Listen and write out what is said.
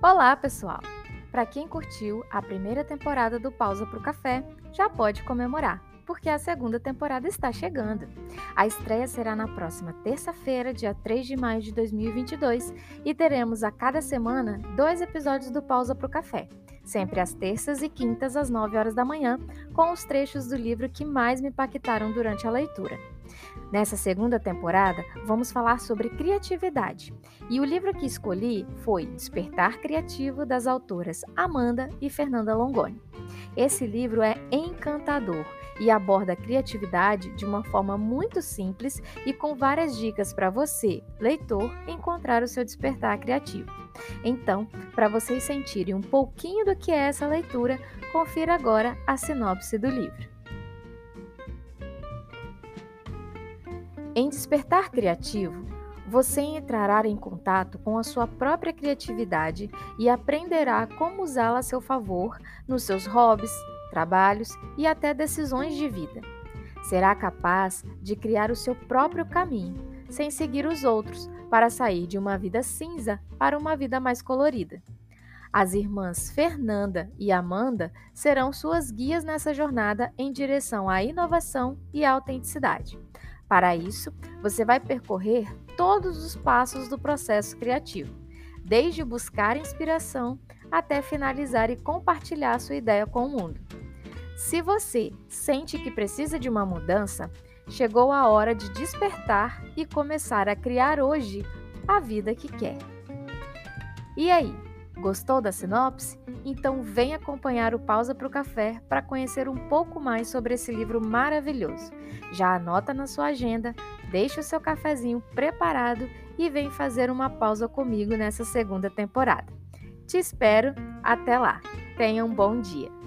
Olá, pessoal! Para quem curtiu a primeira temporada do Pausa pro Café, já pode comemorar, porque a segunda temporada está chegando. A estreia será na próxima terça-feira, dia 3 de maio de 2022, e teremos a cada semana dois episódios do Pausa pro Café, sempre às terças e quintas às 9 horas da manhã, com os trechos do livro que mais me impactaram durante a leitura. Nessa segunda temporada, vamos falar sobre criatividade. E o livro que escolhi foi Despertar Criativo, das autoras Amanda e Fernanda Longoni. Esse livro é encantador e aborda a criatividade de uma forma muito simples e com várias dicas para você, leitor, encontrar o seu despertar criativo. Então, para vocês sentirem um pouquinho do que é essa leitura, confira agora a sinopse do livro. Em Despertar Criativo, você entrará em contato com a sua própria criatividade e aprenderá como usá-la a seu favor nos seus hobbies, trabalhos e até decisões de vida. Será capaz de criar o seu próprio caminho, sem seguir os outros, para sair de uma vida cinza para uma vida mais colorida. As irmãs Fernanda e Amanda serão suas guias nessa jornada em direção à inovação e à autenticidade. Para isso, você vai percorrer todos os passos do processo criativo, desde buscar inspiração até finalizar e compartilhar sua ideia com o mundo. Se você sente que precisa de uma mudança, chegou a hora de despertar e começar a criar hoje a vida que quer. E aí, gostou da sinopse? Então vem acompanhar o Pausa para o Café para conhecer um pouco mais sobre esse livro maravilhoso. Já anota na sua agenda, deixa o seu cafezinho preparado e vem fazer uma pausa comigo nessa segunda temporada. Te espero, até lá. Tenha um bom dia.